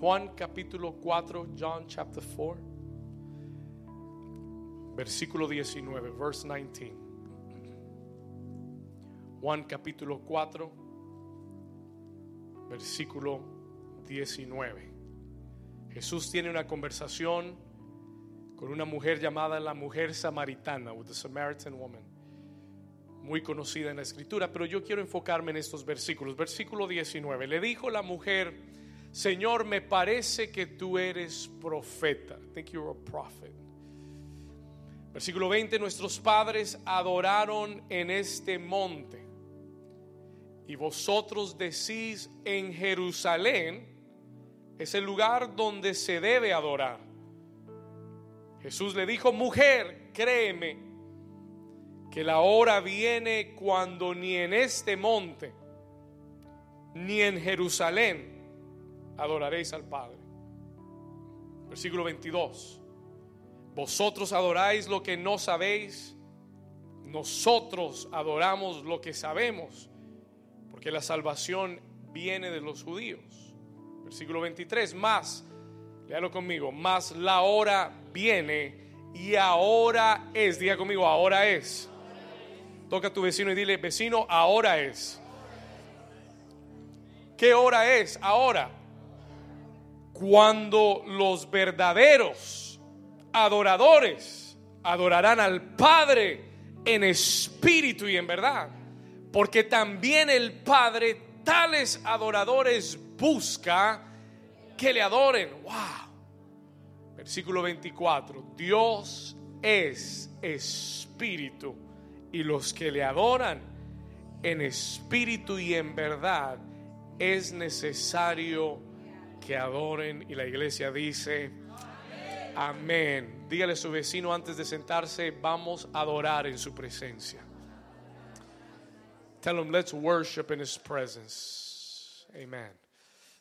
Juan capítulo 4, John chapter 4, versículo 19, verse 19. Juan capítulo 4, versículo 19. Jesús tiene una conversación con una mujer llamada la mujer samaritana, with the Samaritan woman, muy conocida en la escritura, pero yo quiero enfocarme en estos versículos. Versículo 19. Le dijo la mujer, Señor, me parece que tú eres profeta. I think you're a prophet. Versículo 20, nuestros padres adoraron en este monte. Y vosotros decís en Jerusalén es el lugar donde se debe adorar. Jesús le dijo, mujer, créeme que la hora viene cuando ni en este monte, ni en Jerusalén, adoraréis al Padre. Versículo 22. Vosotros adoráis lo que no sabéis, nosotros adoramos lo que sabemos, porque la salvación viene de los judíos. Versículo 23. Más, léalo conmigo, más la hora viene y ahora es. Diga conmigo, ahora es. Toca a tu vecino y dile, vecino, ahora es. ¿Qué hora es? Ahora cuando los verdaderos adoradores adorarán al Padre en espíritu y en verdad. Porque también el Padre tales adoradores busca que le adoren. Wow. Versículo 24. Dios es espíritu y los que le adoran en espíritu y en verdad es necesario que adoren y la iglesia dice amén. Dígale a su vecino antes de sentarse, vamos a adorar en su presencia. Tell him, let's worship in his presence. Amen.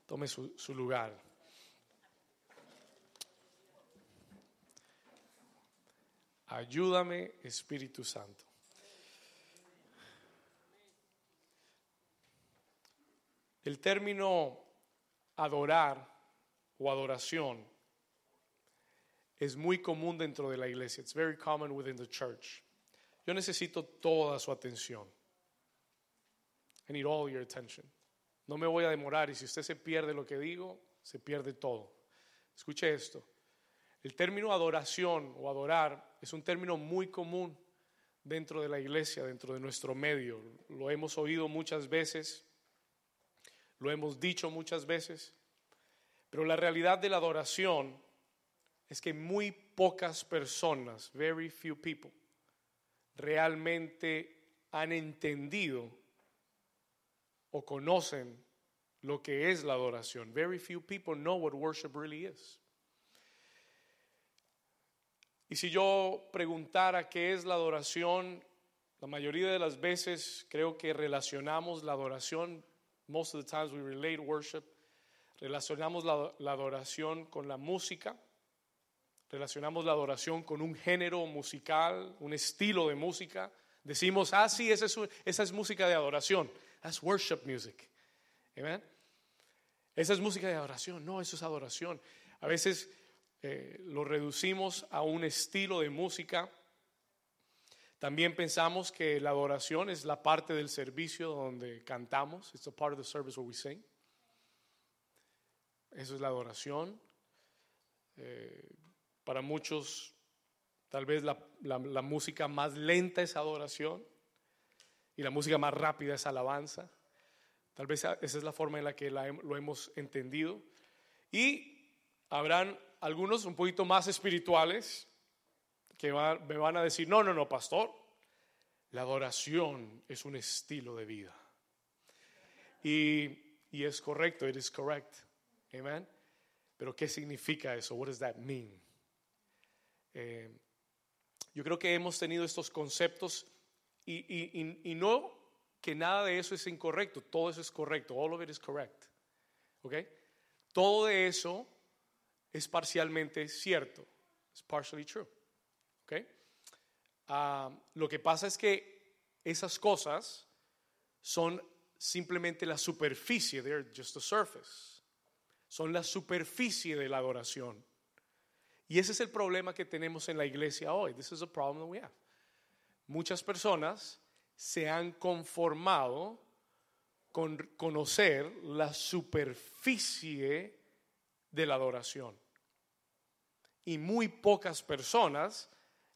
Tome su, su lugar. Ayúdame, Espíritu Santo. El término adorar o adoración es muy común dentro de la iglesia. It's very common within the church. Yo necesito toda su atención. I need all your attention. No me voy a demorar y si usted se pierde lo que digo, se pierde todo. Escuche esto. El término adoración o adorar es un término muy común dentro de la iglesia, dentro de nuestro medio. Lo hemos oído muchas veces, lo hemos dicho muchas veces, pero la realidad de la adoración es que muy pocas personas, very few people, realmente han entendido o conocen lo que es la adoración. Very few people know what worship really is. Y si yo preguntara qué es la adoración, la mayoría de las veces creo que relacionamos la adoración, most of the times we relate worship, relacionamos la, adoración con la música, relacionamos la adoración con un género musical, un estilo de música. Decimos, ah, sí, esa es, esa es música de adoración. That's worship music. Amen. Esa es música de adoración. No, eso es adoración. A veces eh, lo reducimos a un estilo de música. También pensamos que la adoración es la parte del servicio donde cantamos. It's a part of the service where we sing. Eso es la adoración. Eh, para muchos, tal vez la, música más lenta es adoración y la música más rápida es alabanza. Tal vez esa es la forma en la que lo hemos entendido. Y habrán algunos un poquito más espirituales que me van a decir, no, no, no, pastor, la adoración es un estilo de vida. Y, y es correcto, it is correct. Amen. Pero ¿qué significa eso? What does that mean? Eh, yo creo que hemos tenido estos conceptos y, y, y, no que nada de eso es incorrecto, todo eso es correcto, all of it is correct. ¿Ok? Todo de eso es parcialmente cierto, es partially true. ¿Ok? Uh, lo que pasa es que esas cosas son simplemente la superficie, they're just the surface. son la superficie de la adoración. Y ese es el problema que tenemos en la iglesia hoy. This is a problem that we have. Muchas personas se han conformado con conocer la superficie de la adoración. Y muy pocas personas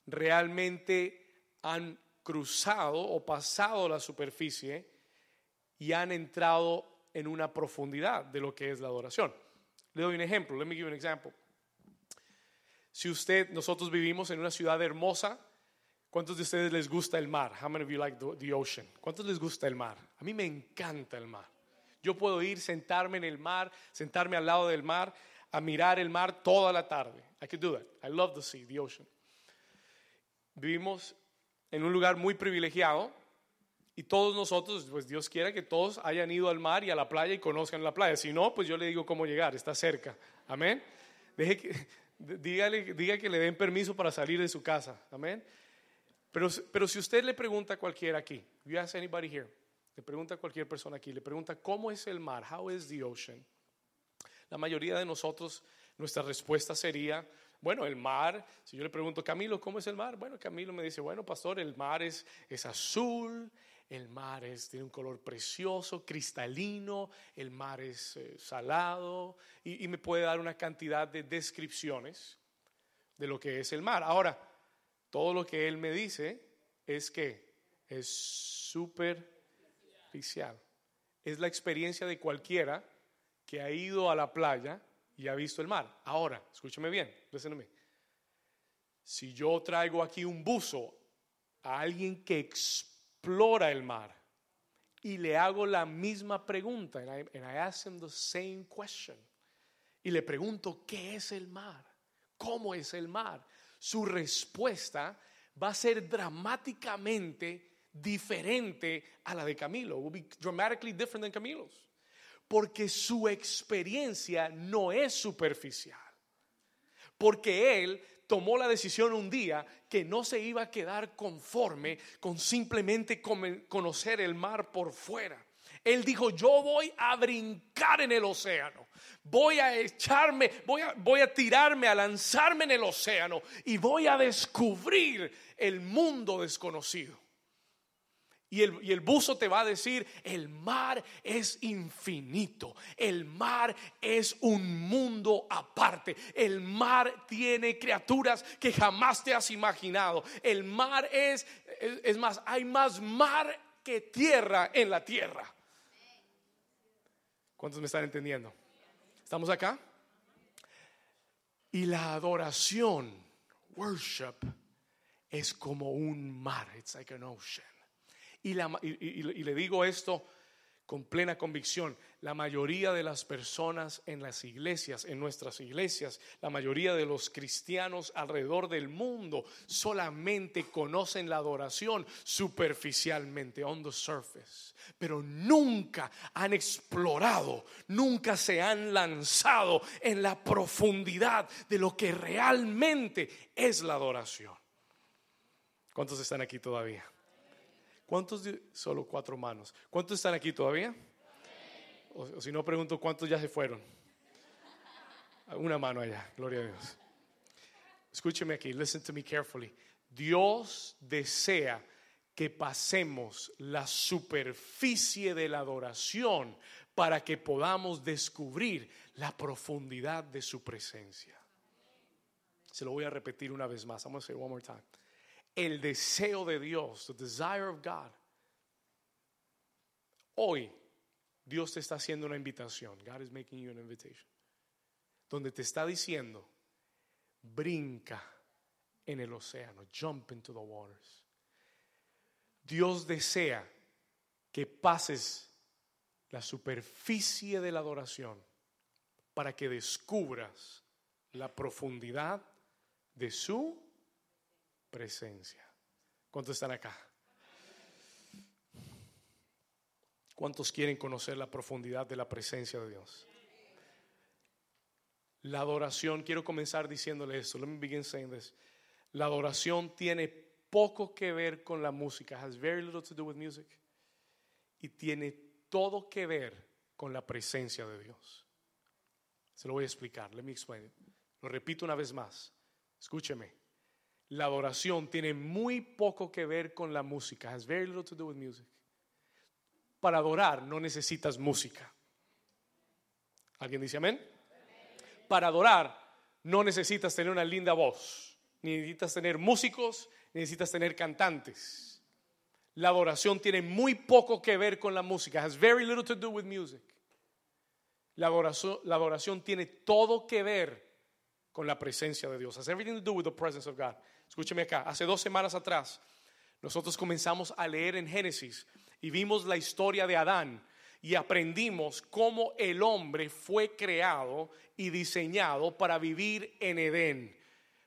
realmente han cruzado o pasado la superficie y han entrado en una profundidad de lo que es la adoración. Le doy un ejemplo. Let me give you an example. Si usted, nosotros vivimos en una ciudad hermosa, ¿cuántos de ustedes les gusta el mar? How many of you like the, ocean? ¿Cuántos les gusta el mar? A mí me encanta el mar. Yo puedo ir, sentarme en el mar, sentarme al lado del mar, a mirar el mar toda la tarde. I could do that. I love the sea, the ocean. Vivimos en un lugar muy privilegiado y todos nosotros, pues Dios quiera que todos hayan ido al mar y a la playa y conozcan la playa. Si no, pues yo le digo cómo llegar, está cerca. Amén. Deje que, dígale, diga que le den permiso para salir de su casa. Amén. Pero, pero si usted le pregunta a cualquiera aquí, you ask anybody here, le pregunta a cualquier persona aquí, le pregunta cómo es el mar, how is the ocean. La mayoría de nosotros, nuestra respuesta sería, bueno, el mar, si yo le pregunto, Camilo, ¿cómo es el mar? Bueno, Camilo me dice, bueno, pastor, el mar es, es azul, el mar es, tiene un color precioso, cristalino, el mar es eh, salado y, y, me puede dar una cantidad de descripciones de lo que es el mar. Ahora, todo lo que él me dice es que es superficial. Es la experiencia de cualquiera que ha ido a la playa y ha visto el mar. Ahora, escúcheme bien, listen Si yo traigo aquí un buzo a alguien que explora el mar y le hago la misma pregunta, and I, and I ask him the same question, y le pregunto, ¿qué es el mar? ¿Cómo es el mar? Su respuesta va a ser dramáticamente diferente a la de Camilo. Will be dramatically different than Camilo's porque su experiencia no es superficial. Porque él tomó la decisión un día que no se iba a quedar conforme con simplemente conocer el mar por fuera. Él dijo, yo voy a brincar en el océano, voy a echarme, voy a, voy a tirarme, a lanzarme en el océano y voy a descubrir el mundo desconocido. Y el, buzo te va a decir, el mar es infinito, el mar es un mundo aparte, el mar tiene criaturas que jamás te has imaginado, el mar es, es más, hay más mar que tierra en la tierra. ¿Cuántos me están entendiendo? ¿Estamos acá? Y la adoración, worship, es como un mar, it's like an ocean. Y, le digo esto con plena convicción, la mayoría de las personas en las iglesias, en nuestras iglesias, la mayoría de los cristianos alrededor del mundo solamente conocen la adoración superficialmente, on the surface, pero nunca han explorado, nunca se han lanzado en la profundidad de lo que realmente es la adoración. ¿Cuántos están aquí todavía? ¿Cuántos? Solo cuatro manos. ¿Cuántos están aquí todavía? O, si no, pregunto cuántos ya se fueron. Una mano allá, gloria a Dios. Escúcheme aquí, listen to me carefully. Dios desea que pasemos la superficie de la adoración para que podamos descubrir la profundidad de su presencia. Se lo voy a repetir una vez más. Vamos a hacer one more time el deseo de Dios, the desire of God. Hoy Dios te está haciendo una invitación. God is making you an invitation. Donde te está diciendo, brinca en el océano, jump into the waters. Dios desea que pases la superficie de la adoración para que descubras la profundidad de su presencia. ¿Cuántos están acá? ¿Cuántos quieren conocer la profundidad de la presencia de Dios? La adoración, quiero comenzar diciéndole esto. Let me begin saying this. La adoración tiene poco que ver con la música, has very little to do with music. Y tiene todo que ver con la presencia de Dios. Se lo voy a explicar. Let me explain it. Lo repito una vez más. Escúcheme. La adoración tiene muy poco que ver con la música. Has very little to do with music. Para adorar no necesitas música. ¿Alguien dice amén? Para adorar no necesitas tener una linda voz, ni necesitas tener músicos, necesitas tener cantantes. La adoración tiene muy poco que ver con la música. Has very little to do with music. La adoración, la adoración tiene todo que ver con la presencia de Dios. Has everything to do with the presence of God. Escúcheme acá. Hace dos semanas atrás, nosotros comenzamos a leer en Génesis y vimos la historia de Adán y aprendimos cómo el hombre fue creado y diseñado para vivir en Edén.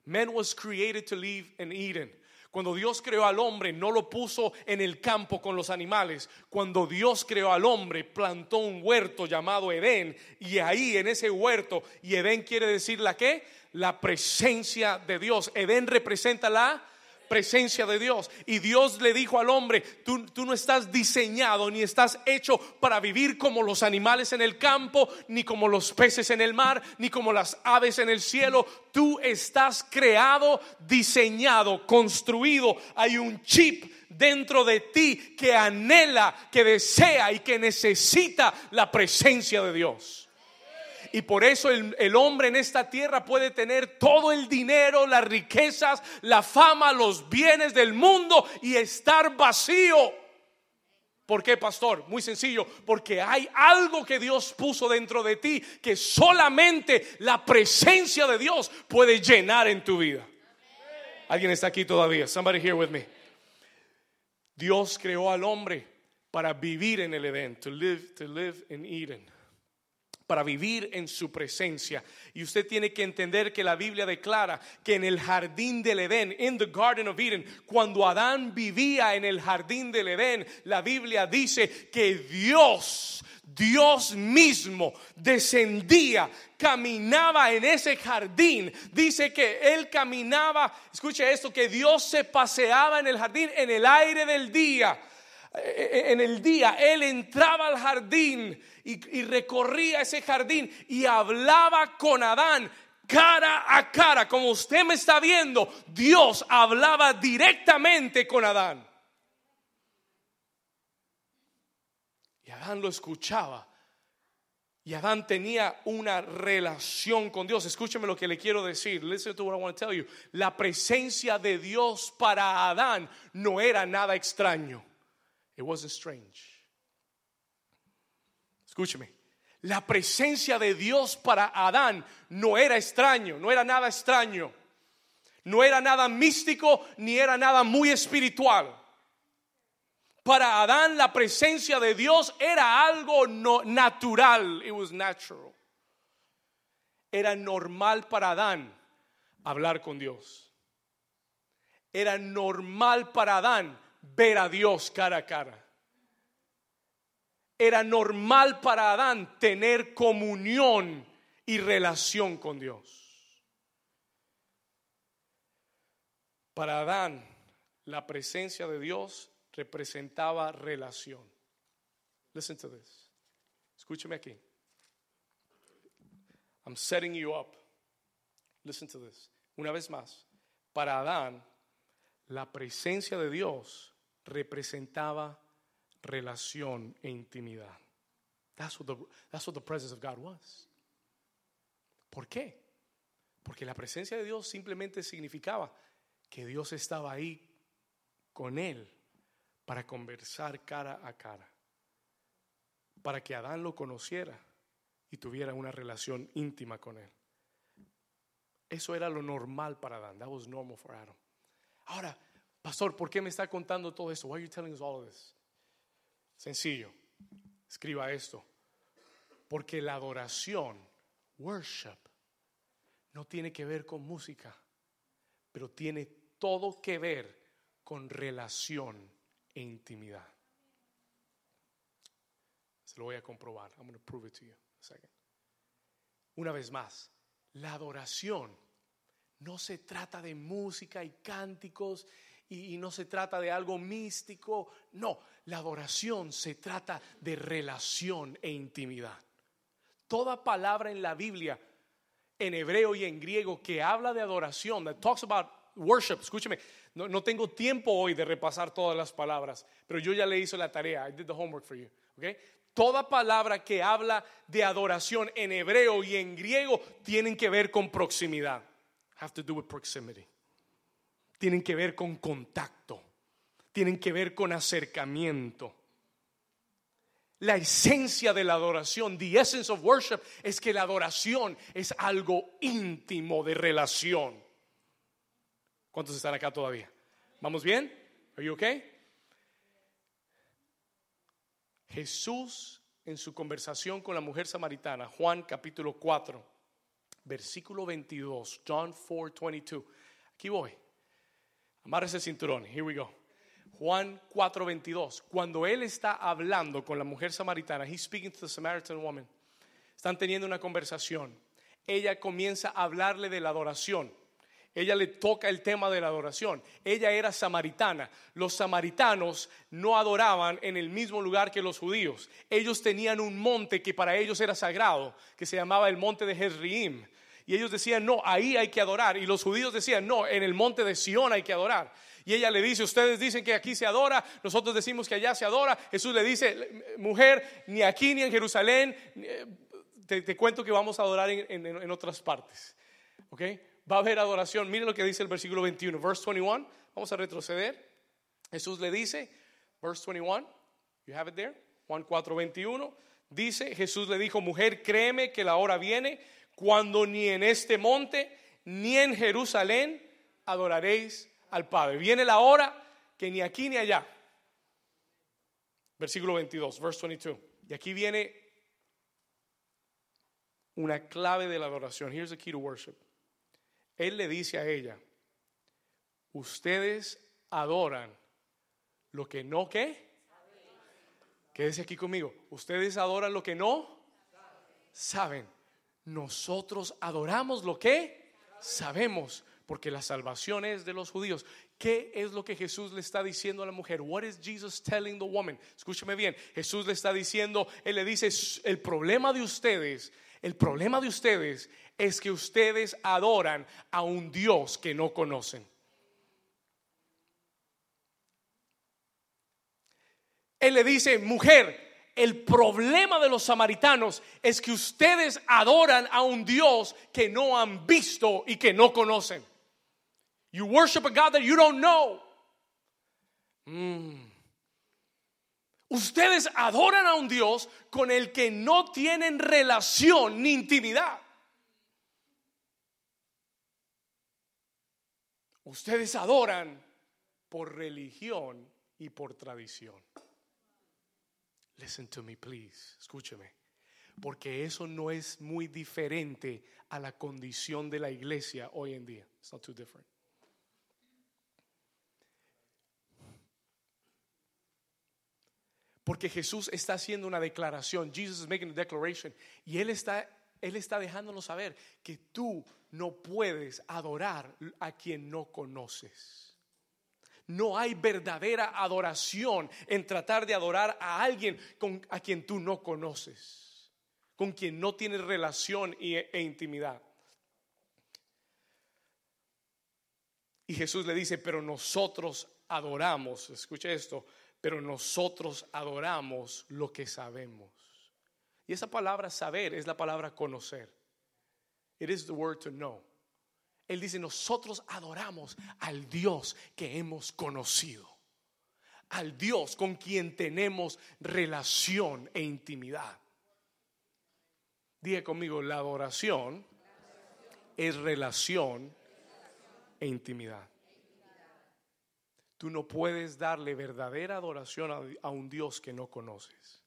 Man was created to live in Eden. Cuando Dios creó al hombre, no lo puso en el campo con los animales. Cuando Dios creó al hombre, plantó un huerto llamado Edén. Y ahí, en ese huerto, y Edén quiere decir la qué? La presencia de Dios. Edén representa la presencia de Dios. Y Dios le dijo al hombre, tú, tú, no estás diseñado ni estás hecho para vivir como los animales en el campo, ni como los peces en el mar, ni como las aves en el cielo. Tú estás creado, diseñado, construido. Hay un chip dentro de ti que anhela, que desea y que necesita la presencia de Dios. Y por eso el, hombre en esta tierra puede tener todo el dinero, las riquezas, la fama, los bienes del mundo y estar vacío. ¿Por qué, pastor? Muy sencillo, porque hay algo que Dios puso dentro de ti que solamente la presencia de Dios puede llenar en tu vida. ¿Alguien está aquí todavía? Somebody here with me. Dios creó al hombre para vivir en el Edén, to live, to live in Eden para vivir en su presencia. Y usted tiene que entender que la Biblia declara que en el jardín del Edén, in the Garden of Eden, cuando Adán vivía en el jardín del Edén, la Biblia dice que Dios, Dios mismo descendía, caminaba en ese jardín. Dice que él caminaba, escuche esto, que Dios se paseaba en el jardín en el aire del día en el día, él entraba al jardín y, recorría ese jardín y hablaba con Adán cara a cara, como usted me está viendo, Dios hablaba directamente con Adán. Y Adán lo escuchaba. Y Adán tenía una relación con Dios. Escúcheme lo que le quiero decir. Listen to what I want to tell you. La presencia de Dios para Adán no era nada extraño. It wasn't strange. Escúcheme. La presencia de Dios para Adán no era extraño, no era nada extraño. No era nada místico ni era nada muy espiritual. Para Adán la presencia de Dios era algo natural. It was natural. Era normal para Adán hablar con Dios. Era normal para Adán ver a Dios cara a cara. Era normal para Adán tener comunión y relación con Dios. Para Adán, la presencia de Dios representaba relación. Listen to this. Escúcheme aquí. I'm setting you up. Listen to this. Una vez más, para Adán, la presencia de Dios representaba relación e intimidad. That's what, the, that's what the presence of God was. ¿Por qué? Porque la presencia de Dios simplemente significaba que Dios estaba ahí con él para conversar cara a cara, para que Adán lo conociera y tuviera una relación íntima con él. Eso era lo normal para Adán. That was normal for Adam. Ahora, Pastor, ¿por qué me está contando todo esto? Why are you telling us all this? Sencillo. Escriba esto. Porque la adoración, worship, no tiene que ver con música, pero tiene todo que ver con relación e intimidad. Se lo voy a comprobar. I'm going to prove it to you. A second. Una vez más, la adoración no se trata de música y cánticos y, no se trata de algo místico. No, la adoración se trata de relación e intimidad. Toda palabra en la Biblia, en hebreo y en griego, que habla de adoración, that talks about worship, escúcheme, no, no tengo tiempo hoy de repasar todas las palabras, pero yo ya le hice la tarea, I did the homework for you, okay? Toda palabra que habla de adoración en hebreo y en griego tienen que ver con proximidad. Have to do with proximity. Tienen que ver con contacto. Tienen que ver con acercamiento. La esencia de la adoración, the essence of worship, es que la adoración es algo íntimo de relación. ¿Cuántos están acá todavía? ¿Vamos bien? Are you okay? Jesús en su conversación con la mujer samaritana, Juan capítulo 4, versículo 22, John 4, 22. Aquí voy. Amarre ese cinturón. Here we go. Juan 4:22, cuando él está hablando con la mujer samaritana, he's speaking to the Samaritan woman. Están teniendo una conversación. Ella comienza a hablarle de la adoración. Ella le toca el tema de la adoración. Ella era samaritana. Los samaritanos no adoraban en el mismo lugar que los judíos. Ellos tenían un monte que para ellos era sagrado, que se llamaba el monte de Jezriim. Y ellos decían, no, ahí hay que adorar. Y los judíos decían, no, en el monte de Sión hay que adorar. Y ella le dice, ustedes dicen que aquí se adora, nosotros decimos que allá se adora. Jesús le dice, mujer, ni aquí ni en Jerusalén, eh, te, cuento que vamos a adorar en, otras partes. ¿Ok? Va a haber adoración. Miren lo que dice el versículo 21, verse 21. Vamos a retroceder. Jesús le dice, verse 21, you have it there, Juan 4, 21. Dice, Jesús le dijo, mujer, créeme que la hora viene cuando ni en este monte ni en Jerusalén adoraréis al Padre. Viene la hora que ni aquí ni allá. Versículo 22, verse 22. Y aquí viene una clave de la adoración. Here's the key to worship. Él le dice a ella, ustedes adoran lo que no qué. Quédese aquí conmigo. Ustedes adoran lo que no saben. Nosotros adoramos lo que sabemos porque la salvación es de los judíos. ¿Qué es lo que Jesús le está diciendo a la mujer? What is Jesus telling the woman? Escúcheme bien. Jesús le está diciendo, él le dice, el problema de ustedes, el problema de ustedes es que ustedes adoran a un Dios que no conocen. Él le dice, mujer, el problema de los samaritanos es que ustedes adoran a un Dios que no han visto y que no conocen. You worship a God that you don't know. Mm. Ustedes adoran a un Dios con el que no tienen relación ni intimidad. Ustedes adoran por religión y por tradición. Listen to me, please. Escúcheme. Porque eso no es muy diferente a la condición de la iglesia hoy en día. It's not too different. Porque Jesús está haciendo una declaración. Jesus is making a declaration. Y Él está, él está dejándonos saber que tú no puedes adorar a quien no conoces. No hay verdadera adoración en tratar de adorar a alguien con, a quien tú no conoces, con quien no tienes relación e intimidad. Y Jesús le dice, pero nosotros adoramos, escuche esto, pero nosotros adoramos lo que sabemos. Y esa palabra saber es la palabra conocer. It is the word to know. Él dice, nosotros adoramos al Dios que hemos conocido. Al Dios con quien tenemos relación e intimidad. Diga conmigo, la adoración es relación e intimidad. Tú no puedes darle verdadera adoración a, un Dios que no conoces.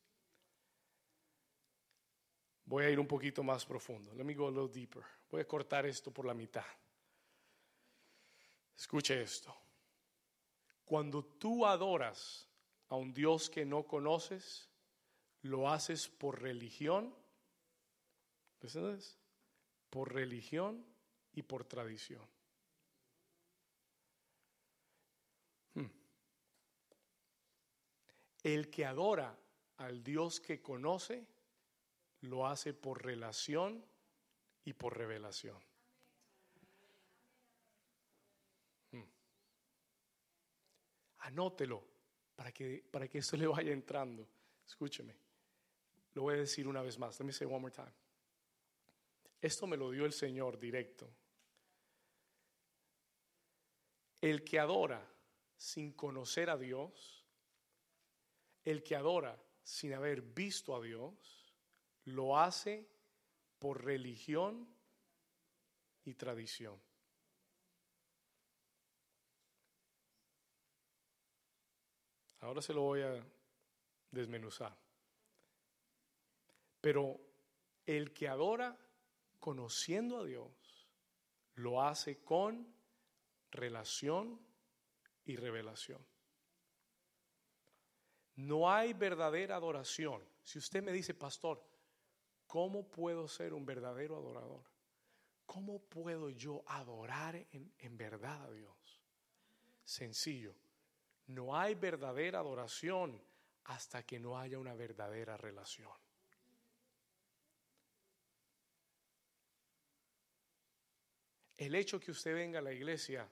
Voy a ir un poquito más profundo. Let me go a little deeper. Voy a cortar esto por la mitad. Escuche esto. Cuando tú adoras a un Dios que no conoces, lo haces por religión. Por religión y por tradición. El que adora al Dios que conoce, lo hace por relación y por revelación. Anótelo para que, para que esto le vaya entrando. Escúcheme. Lo voy a decir una vez más. Let me say one more time. Esto me lo dio el Señor directo. El que adora sin conocer a Dios, el que adora sin haber visto a Dios, lo hace por religión y tradición. Ahora se lo voy a desmenuzar. Pero el que adora conociendo a Dios, lo hace con relación y revelación. No hay verdadera adoración. Si usted me dice, pastor, ¿cómo puedo ser un verdadero adorador? ¿Cómo puedo yo adorar en, en verdad a Dios? Sencillo. No hay verdadera adoración hasta que no haya una verdadera relación. El hecho que usted venga a la iglesia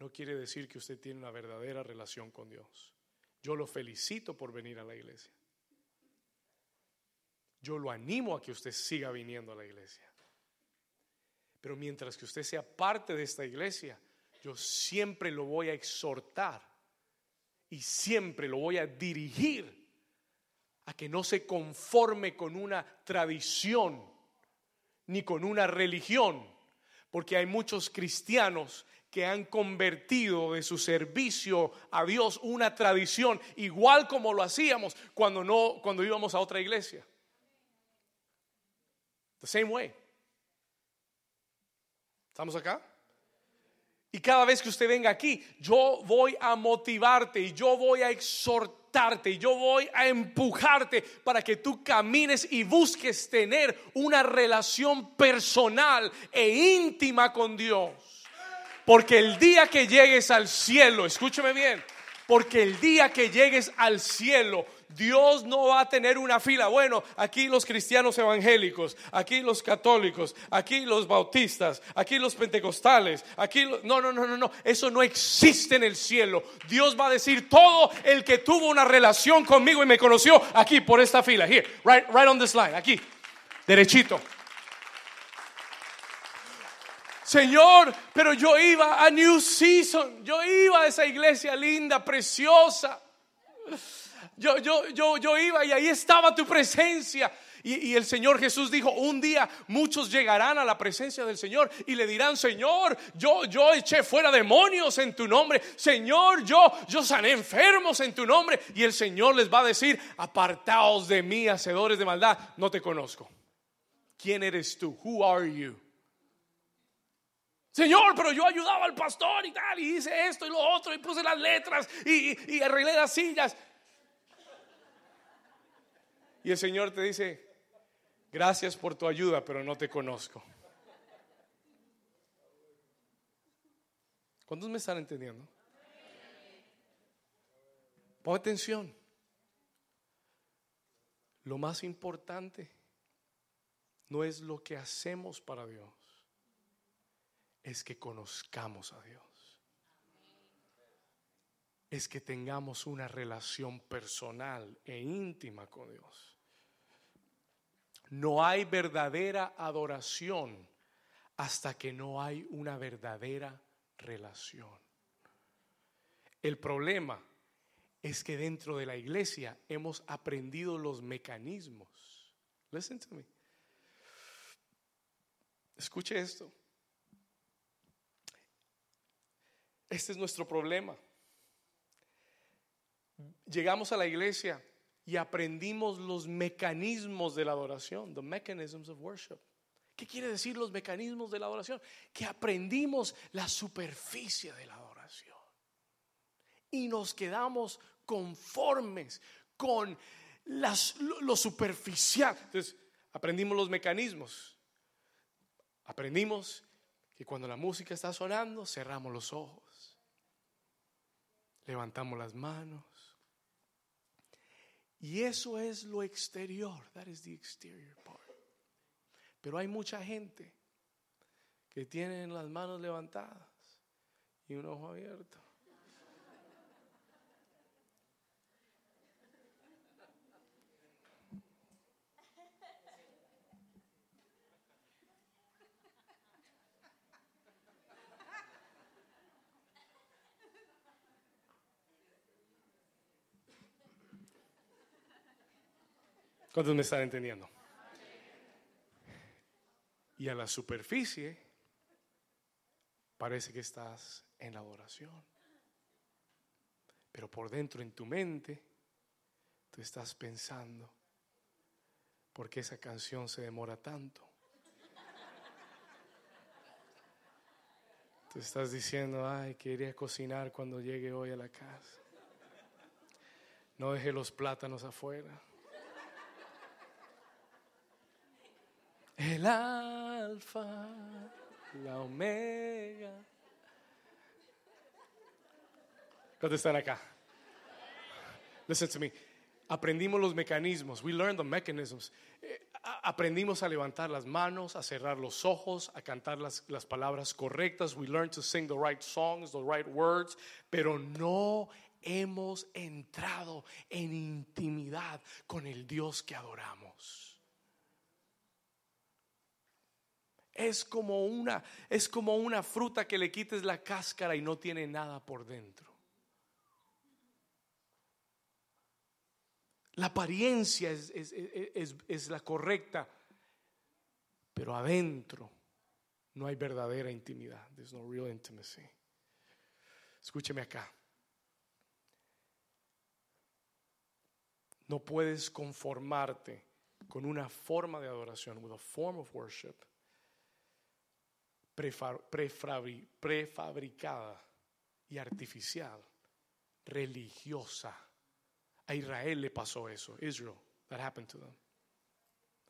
no quiere decir que usted tiene una verdadera relación con Dios. Yo lo felicito por venir a la iglesia. Yo lo animo a que usted siga viniendo a la iglesia. Pero mientras que usted sea parte de esta iglesia, yo siempre lo voy a exhortar y siempre lo voy a dirigir a que no se conforme con una tradición ni con una religión, porque hay muchos cristianos que han convertido de su servicio a Dios una tradición, igual como lo hacíamos cuando no cuando íbamos a otra iglesia. The same way. ¿Estamos acá? Y cada vez que usted venga aquí, yo voy a motivarte y yo voy a exhortarte y yo voy a empujarte para que tú camines y busques tener una relación personal e íntima con Dios. Porque el día que llegues al cielo, escúcheme bien, porque el día que llegues al cielo, Dios no va a tener una fila. Bueno, aquí los cristianos evangélicos, aquí los católicos, aquí los bautistas, aquí los pentecostales, aquí no, no, no, no, no, eso no existe en el cielo. Dios va a decir todo el que tuvo una relación conmigo y me conoció aquí por esta fila, here, right, right on this line, aquí, derechito. Señor, pero yo iba a New Season, yo iba a esa iglesia linda, preciosa. Yo, yo, yo, yo iba y ahí estaba tu presencia. Y, el Señor Jesús dijo, un día muchos llegarán a la presencia del Señor y le dirán, Señor, yo, yo eché fuera demonios en tu nombre. Señor, yo, yo sané enfermos en tu nombre. Y el Señor les va a decir, apartaos de mí, hacedores de maldad, no te conozco. ¿Quién eres tú? Who are you? Señor, pero yo ayudaba al pastor y tal, y hice esto y lo otro, y puse las letras y, y, arreglé las sillas. Y el Señor te dice, gracias por tu ayuda, pero no te conozco. ¿Cuántos me están entendiendo? Pon atención. Lo más importante no es lo que hacemos para Dios es que conozcamos a Dios. Es que tengamos una relación personal e íntima con Dios. No hay verdadera adoración hasta que no hay una verdadera relación. El problema es que dentro de la iglesia hemos aprendido los mecanismos. Listen. Escuche esto. Este es nuestro problema. Llegamos a la iglesia y aprendimos los mecanismos de la adoración, the mechanisms of worship. ¿Qué quiere decir los mecanismos de la adoración? Que aprendimos la superficie de la adoración y nos quedamos conformes con las, lo, lo superficial. Entonces, aprendimos los mecanismos. Aprendimos que cuando la música está sonando, cerramos los ojos, levantamos las manos Y eso es lo exterior. That is the exterior part. Pero hay mucha gente que tiene las manos levantadas y un ojo abierto. ¿Cuántos me están entendiendo? Y a la superficie parece que estás en la adoración. Pero por dentro en tu mente, tú estás pensando, ¿por qué esa canción se demora tanto? Tú estás diciendo, ay, quería cocinar cuando llegue hoy a la casa. No deje los plátanos afuera. El alfa, la omega. ¿Cuántos están acá? Listen to me. Aprendimos los mecanismos. We learned the mechanisms. Eh, aprendimos a levantar las manos, a cerrar los ojos, a cantar las, las palabras correctas. We learned to sing the right songs, the right words. Pero no hemos entrado en intimidad con el Dios que adoramos. Es como una es como una fruta que le quites la cáscara y no tiene nada por dentro. La apariencia es, es, la correcta, pero adentro no hay verdadera intimidad. There's no real intimacy. Escúcheme acá. No puedes conformarte con una forma de adoración, with a form of worship prefabricada y artificial, religiosa. A Israel le pasó eso. Israel, that happened to them.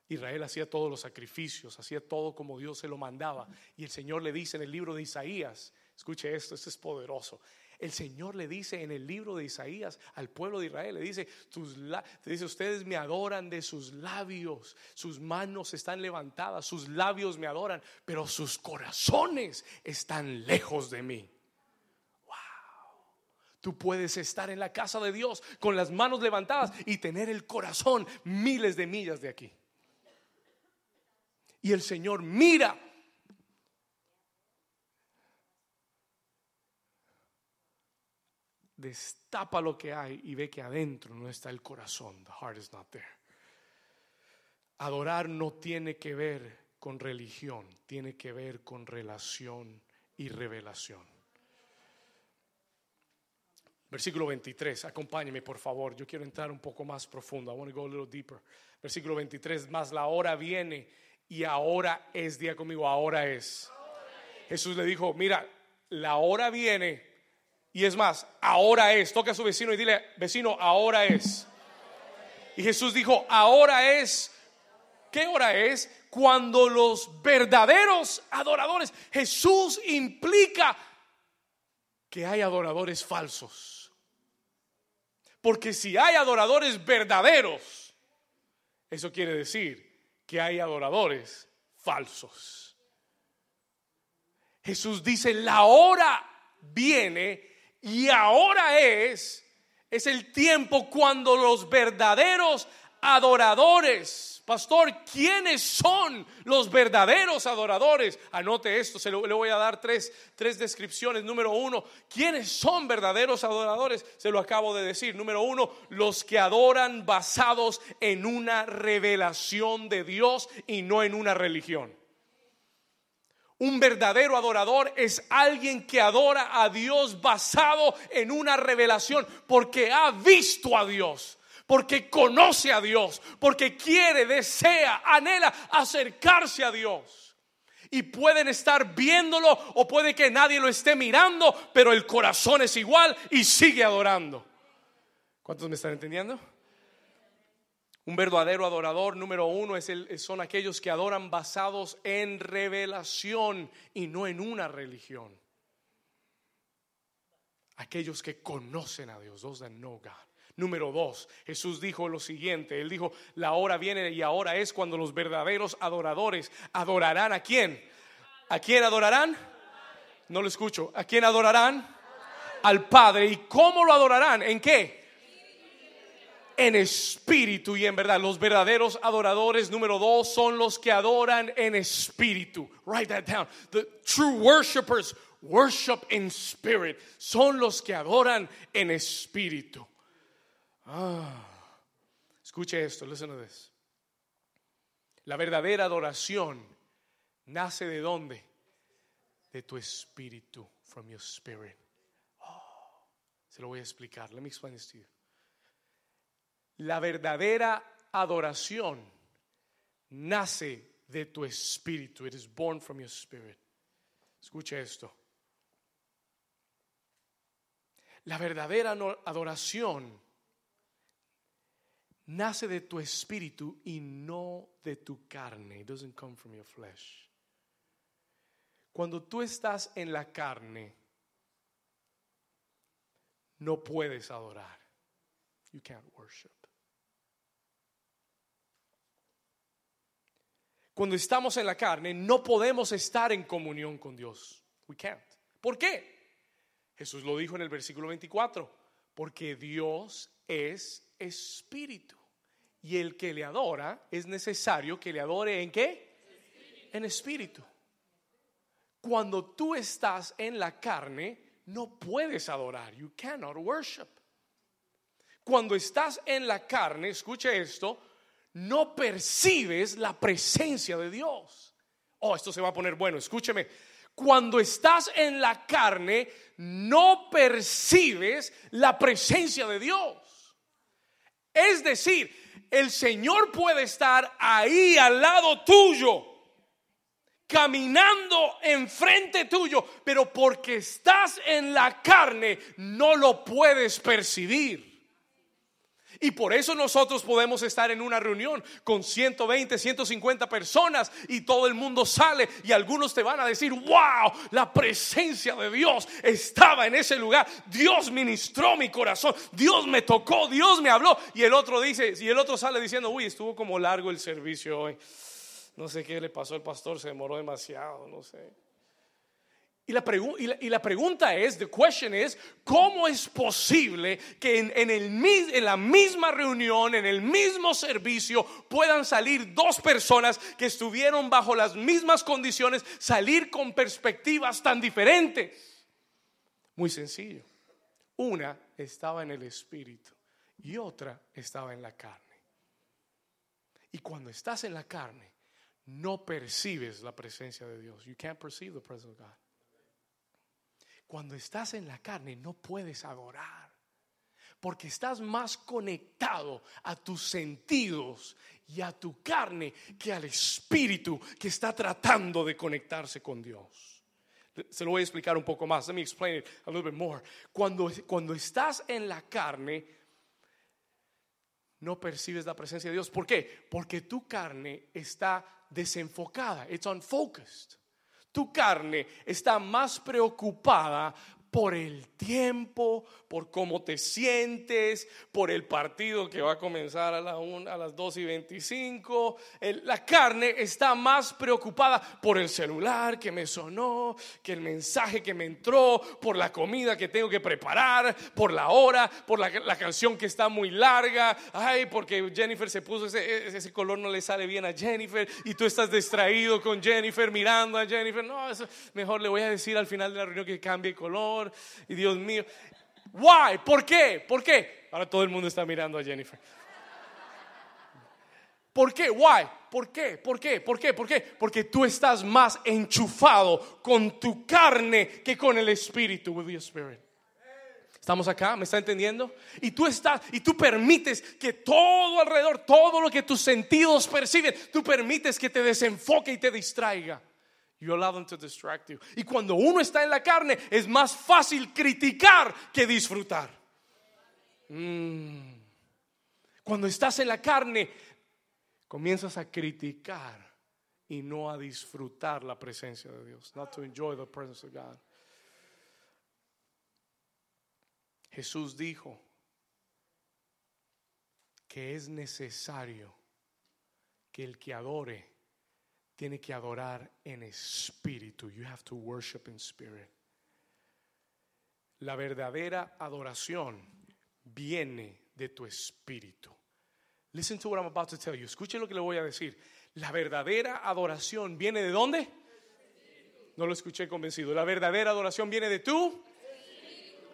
Israel hacía todos los sacrificios, hacía todo como Dios se lo mandaba. Y el Señor le dice en el libro de Isaías, escuche esto, esto es poderoso. El Señor le dice en el libro de Isaías al pueblo de Israel, le dice, tus dice, ustedes me adoran de sus labios, sus manos están levantadas, sus labios me adoran, pero sus corazones están lejos de mí. Wow. Tú puedes estar en la casa de Dios con las manos levantadas y tener el corazón miles de millas de aquí. Y el Señor mira destapa lo que hay y ve que adentro no está el corazón. The heart is not there. Adorar no tiene que ver con religión, tiene que ver con relación y revelación. Versículo 23, acompáñeme por favor, yo quiero entrar un poco más profundo. I want to go a little deeper. Versículo 23, más la hora viene y ahora es, día conmigo, ahora es. Jesús le dijo, mira, la hora viene y es más, ahora es. Toca a su vecino y dile, vecino, ahora es. Y Jesús dijo, ahora es. ¿Qué hora es? Cuando los verdaderos adoradores, Jesús implica que hay adoradores falsos. Porque si hay adoradores verdaderos, eso quiere decir que hay adoradores falsos. Jesús dice, la hora viene y ahora es, es el tiempo cuando los verdaderos adoradores, pastor, ¿quiénes son los verdaderos adoradores? Anote esto, se lo, le voy a dar tres, tres descripciones. Número uno, ¿quiénes son verdaderos adoradores? Se lo acabo de decir. Número uno, los que adoran basados en una revelación de Dios y no en una religión. Un verdadero adorador es alguien que adora a Dios basado en una revelación porque ha visto a Dios, porque conoce a Dios, porque quiere, desea, anhela acercarse a Dios. Y pueden estar viéndolo o puede que nadie lo esté mirando, pero el corazón es igual y sigue adorando. ¿Cuántos me están entendiendo? Un verdadero adorador número uno es el, son aquellos que adoran basados en revelación y no en una religión. Aquellos que conocen a Dios, those that know God. Número dos, Jesús dijo lo siguiente, él dijo, la hora viene y ahora es cuando los verdaderos adoradores adorarán a quién. ¿A quién adorarán? No lo escucho. ¿A quién adorarán? Al Padre. ¿Y cómo lo adorarán? ¿En qué? En espíritu y en verdad. Los verdaderos adoradores, número dos, son los que adoran en espíritu. Write that down. The true worshipers worship in spirit. Son los que adoran en espíritu. Ah. Escuche esto, listen to this. La verdadera adoración nace de dónde? De tu espíritu, from your spirit. Oh, se lo voy a explicar. Let me explain this to you. La verdadera adoración nace de tu espíritu. It is born from your spirit. Escuche esto. La verdadera adoración nace de tu espíritu y no de tu carne. It doesn't come from your flesh. Cuando tú estás en la carne, no puedes adorar. You can't worship. Cuando estamos en la carne, no podemos estar en comunión con Dios. We can't. ¿Por qué? Jesús lo dijo en el versículo 24, porque Dios es espíritu. Y el que le adora es necesario que le adore en qué? En espíritu. Cuando tú estás en la carne, no puedes adorar. You cannot worship. Cuando estás en la carne, escuche esto, no percibes la presencia de Dios. Oh, esto se va a poner bueno, escúcheme. Cuando estás en la carne, no percibes la presencia de Dios. Es decir, el Señor puede estar ahí al lado tuyo, caminando enfrente tuyo, pero porque estás en la carne, no lo puedes percibir. Y por eso nosotros podemos estar en una reunión con 120, 150 personas y todo el mundo sale y algunos te van a decir, wow, la presencia de Dios estaba en ese lugar. Dios ministró mi corazón, Dios me tocó, Dios me habló. Y el otro dice, y el otro sale diciendo, uy, estuvo como largo el servicio hoy. No sé qué le pasó al pastor, se demoró demasiado, no sé. Y la, y, la, pregunta es, the question is, ¿cómo es posible que en, el, en la misma reunión, en el mismo servicio, puedan salir dos personas que estuvieron bajo las mismas condiciones, salir con perspectivas tan diferentes? Muy sencillo. Una estaba en el espíritu y otra estaba en la carne. Y cuando estás en la carne, no percibes la presencia de Dios. You can't perceive the presence of God. Cuando estás en la carne no puedes adorar. Porque estás más conectado a tus sentidos y a tu carne que al espíritu que está tratando de conectarse con Dios. Se lo voy a explicar un poco más. Let me explain it a little bit more. Cuando, cuando estás en la carne, no percibes la presencia de Dios. ¿Por qué? Porque tu carne está desenfocada. It's unfocused tu carne está más preocupada por el tiempo, por cómo te sientes, por el partido que va a comenzar a, la a las 2 y 25. la carne está más preocupada por el celular que me sonó, que el mensaje que me entró, por la comida que tengo que preparar, por la hora, por la, canción que está muy larga. Ay, porque Jennifer se puso ese, ese, color, no le sale bien a Jennifer y tú estás distraído con Jennifer, mirando a Jennifer. No, eso, mejor le voy a decir al final de la reunión que cambie color. Y Dios mío, Why? ¿Por qué? ¿Por qué? Ahora todo el mundo está mirando a Jennifer. ¿Por qué? Why? ¿Por qué? ¿Por qué? ¿Por qué? ¿Por qué? Porque tú estás más enchufado con tu carne que con el espíritu, with your spirit. ¿Estamos acá? ¿Me está entendiendo? Y tú estás y tú permites que todo alrededor, todo lo que tus sentidos perciben, tú permites que te desenfoque y te distraiga. You allow them to distract you. Y cuando uno está en la carne, es más fácil criticar que disfrutar. Mm. Cuando estás en la carne, comienzas a criticar y no a disfrutar la presencia de Dios. Not to enjoy the presence of God. Jesús dijo, que es necesario que el que adore tiene que adorar en espíritu. You have to worship in spirit. La verdadera adoración viene de tu espíritu. Listen to what I'm about to tell you. Escuche lo que le voy a decir. La verdadera adoración viene de dónde? No lo escuché convencido. La verdadera adoración viene de tú.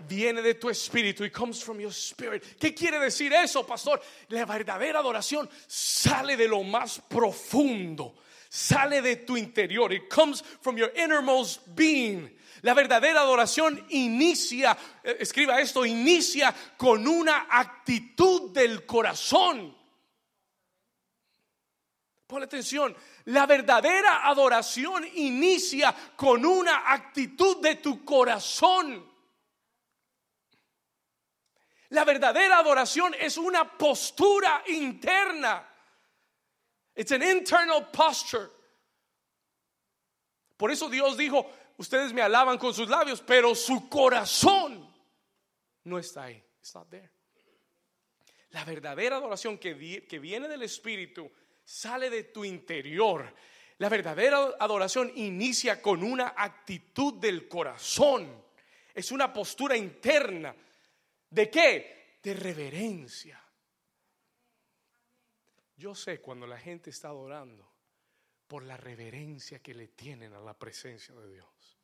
Viene de tu espíritu. It comes from your spirit. ¿Qué quiere decir eso, pastor? La verdadera adoración sale de lo más profundo. Sale de tu interior. It comes from your innermost being. La verdadera adoración inicia, eh, escriba esto, inicia con una actitud del corazón. Pon atención, la verdadera adoración inicia con una actitud de tu corazón. La verdadera adoración es una postura interna. It's an internal posture. Por eso Dios dijo, ustedes me alaban con sus labios, pero su corazón no está ahí. It's not there. La verdadera adoración que viene del Espíritu sale de tu interior. La verdadera adoración inicia con una actitud del corazón. Es una postura interna. ¿De qué? De reverencia. Yo sé cuando la gente está adorando por la reverencia que le tienen a la presencia de Dios.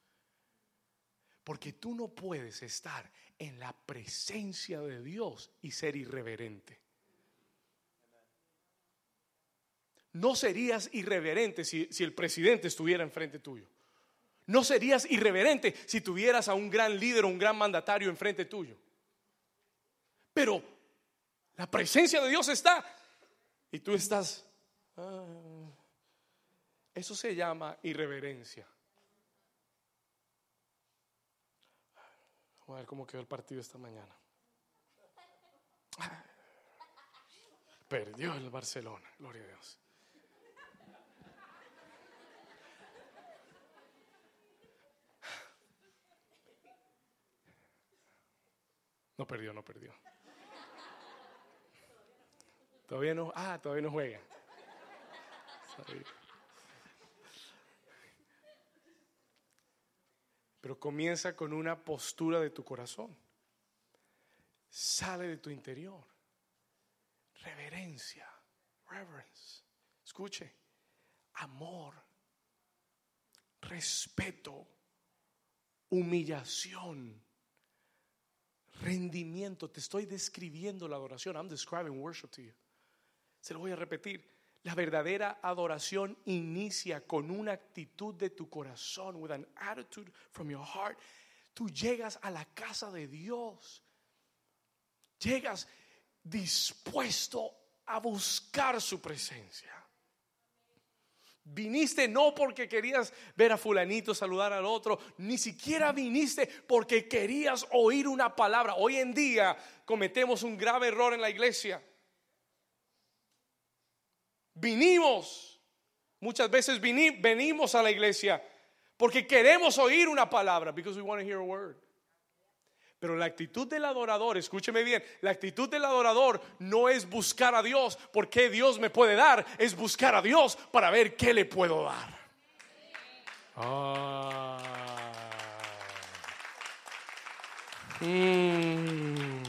Porque tú no puedes estar en la presencia de Dios y ser irreverente. no serías irreverente si, el presidente estuviera enfrente tuyo. No serías irreverente si tuvieras a un gran líder o un gran mandatario enfrente tuyo. Pero la presencia de Dios está y tú estás... Ah, eso se llama irreverencia. Vamos a ver cómo quedó el partido esta mañana. Perdió el Barcelona, gloria a Dios. No perdió, no perdió. Todavía no, ah, todavía no juega. Pero comienza con una postura de tu corazón. Sale de tu interior. Reverencia, reverence. Escuche, amor, respeto, humillación rendimiento. Te estoy describiendo la adoración. I'm describing worship to you. Se lo voy a repetir. La verdadera adoración inicia con una actitud de tu corazón, with an attitude from your heart. Tú llegas a la casa de Dios. Llegas dispuesto a buscar su presencia. Viniste no porque querías ver a fulanito saludar al otro, ni siquiera viniste porque querías oír una palabra. Hoy en día cometemos un grave error en la iglesia. Vinimos, muchas veces venimos a la iglesia porque queremos oír una palabra, because we want to hear a word. Pero la actitud del adorador, escúcheme bien, la actitud del adorador no es buscar a Dios porque Dios me puede dar, es buscar a Dios para ver qué le puedo dar. Ah. Mm.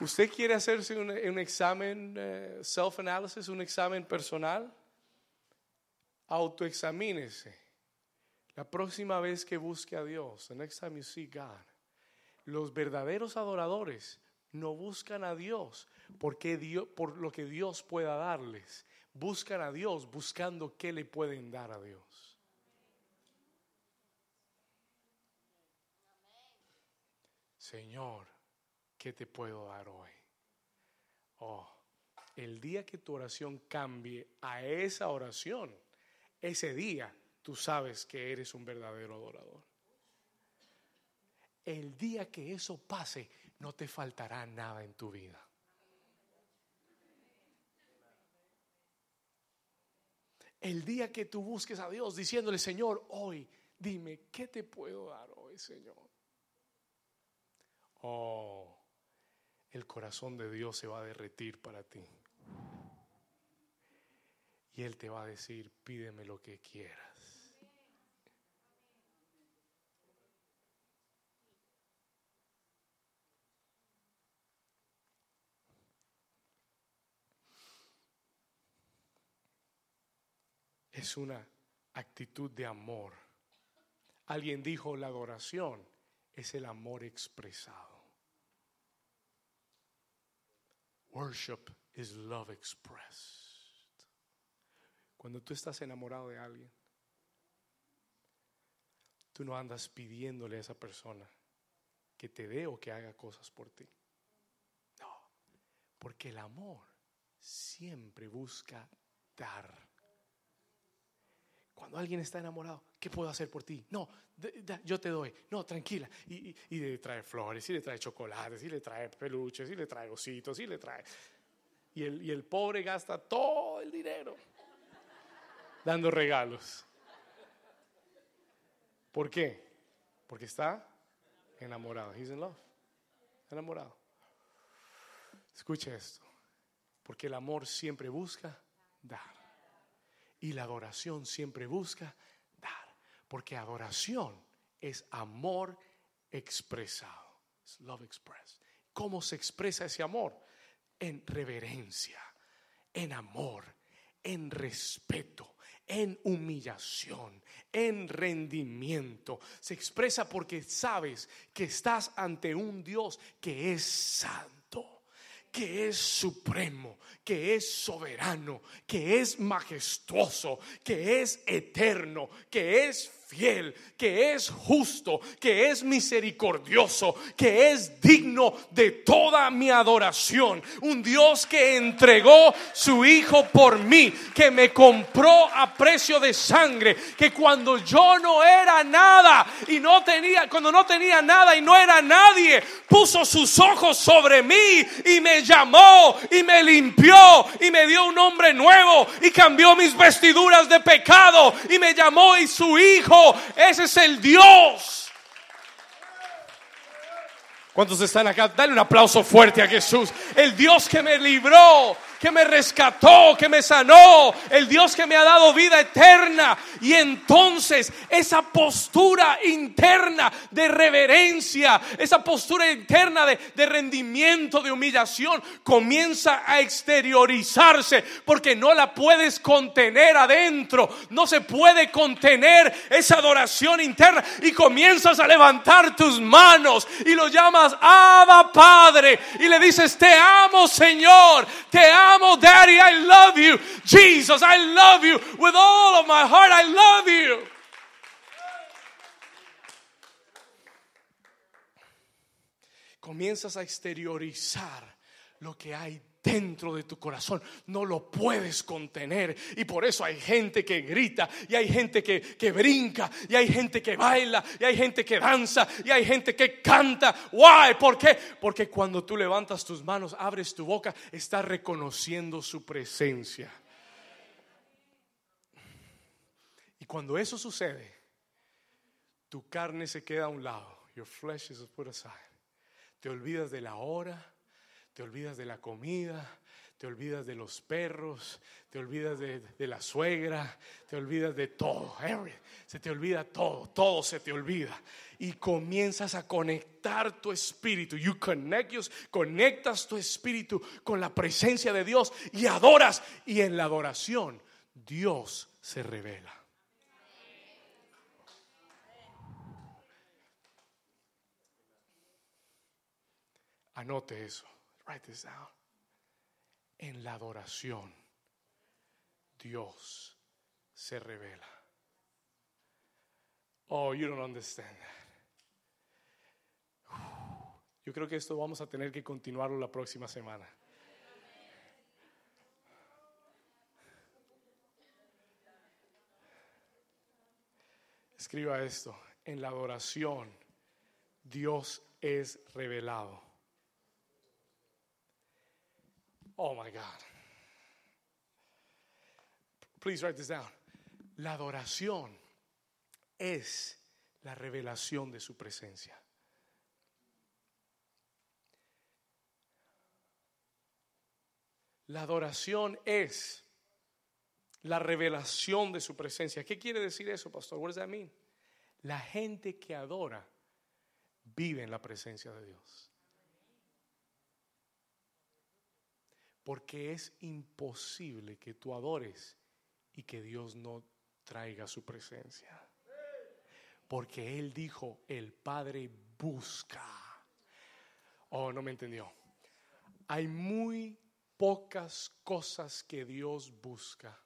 ¿Usted quiere hacerse un, examen eh, self-analysis, un examen personal? Autoexamínese. La próxima vez que busque a Dios, the next time you see God, los verdaderos adoradores no buscan a Dios porque Dios, por lo que Dios pueda darles. Buscan a Dios buscando qué le pueden dar a Dios. Señor, ¿qué te puedo dar hoy? Oh, el día que tu oración cambie a esa oración, ese día tú sabes que eres un verdadero adorador. El día que eso pase, no te faltará nada en tu vida. El día que tú busques a Dios diciéndole, Señor, hoy, dime, ¿qué te puedo dar hoy, Señor? Oh, el corazón de Dios se va a derretir para ti. Y Él te va a decir, pídeme lo que quieras. Es una actitud de amor. Alguien dijo, la adoración es el amor expresado. Worship is love expressed. Cuando tú estás enamorado de alguien, tú no andas pidiéndole a esa persona que te dé o que haga cosas por ti. No, porque el amor siempre busca dar. Cuando alguien está enamorado, ¿qué puedo hacer por ti? No, yo te doy. No, tranquila. Y, le trae flores, y le trae chocolates, y le trae peluches, y le trae ositos, y le trae. Y el, y el pobre gasta todo el dinero dando regalos. ¿Por qué? Porque está enamorado. He's in love. Enamorado. Escuche esto. Porque el amor siempre busca dar. Y la adoración siempre busca dar. Porque adoración es amor expresado. Es love expressed. ¿Cómo se expresa ese amor? En reverencia, en amor, en respeto, en humillación, en rendimiento. Se expresa porque sabes que estás ante un Dios que es santo, que es supremo, que es soberano, que es majestuoso, que es eterno, que es fiel, que es justo, que es misericordioso, que es digno de toda mi adoración. Un Dios que entregó su Hijo por mí, que me compró a precio de sangre, que cuando yo no era nada y no tenía, cuando no tenía nada y no era nadie, puso sus ojos sobre mí y me llamó y me limpió y me dio un nombre nuevo y cambió mis vestiduras de pecado y me llamó y su Hijo ese es el Dios. ¿Cuántos están acá? Dale un aplauso fuerte a Jesús. El Dios que me libró que me rescató, que me sanó, el Dios que me ha dado vida eterna. Y entonces esa postura interna de reverencia, esa postura interna de, rendimiento, de humillación, comienza a exteriorizarse porque no la puedes contener adentro, no se puede contener esa adoración interna y comienzas a levantar tus manos y lo llamas Abba Padre y le dices, te amo Señor, te amo amo, Daddy. I love you. Jesus, I love you. With all of my heart, I love you. Comienzas a exteriorizar lo que hay dentro de tu corazón. No lo puedes contener. Y por eso hay gente que grita, y hay gente que, que, brinca, y hay gente que baila, y hay gente que danza, y hay gente que canta. Why? ¿Por qué? Porque cuando tú levantas tus manos, abres tu boca, estás reconociendo su presencia. Y cuando eso sucede, tu carne se queda a un lado. Your flesh is put aside. Te olvidas de la hora te olvidas de la comida, te olvidas de los perros, te olvidas de, la suegra, te olvidas de todo. Se te olvida todo, todo se te olvida. Y comienzas a conectar tu espíritu. You connect conectas tu espíritu con la presencia de Dios y adoras. Y en la adoración Dios se revela. Anote eso. Write this down. En la adoración, Dios se revela. Oh, you don't understand that. Yo creo que esto vamos a tener que continuarlo la próxima semana. Escriba esto. En la adoración, Dios es revelado. Oh my God. Please write this down. La adoración es la revelación de su presencia. La adoración es la revelación de su presencia. ¿Qué quiere decir eso, pastor? What does that mean? La gente que adora vive en la presencia de Dios. Porque es imposible que tú adores y que Dios no traiga su presencia. Porque Él dijo, el Padre busca. Oh, no me entendió. Hay muy pocas cosas que Dios busca.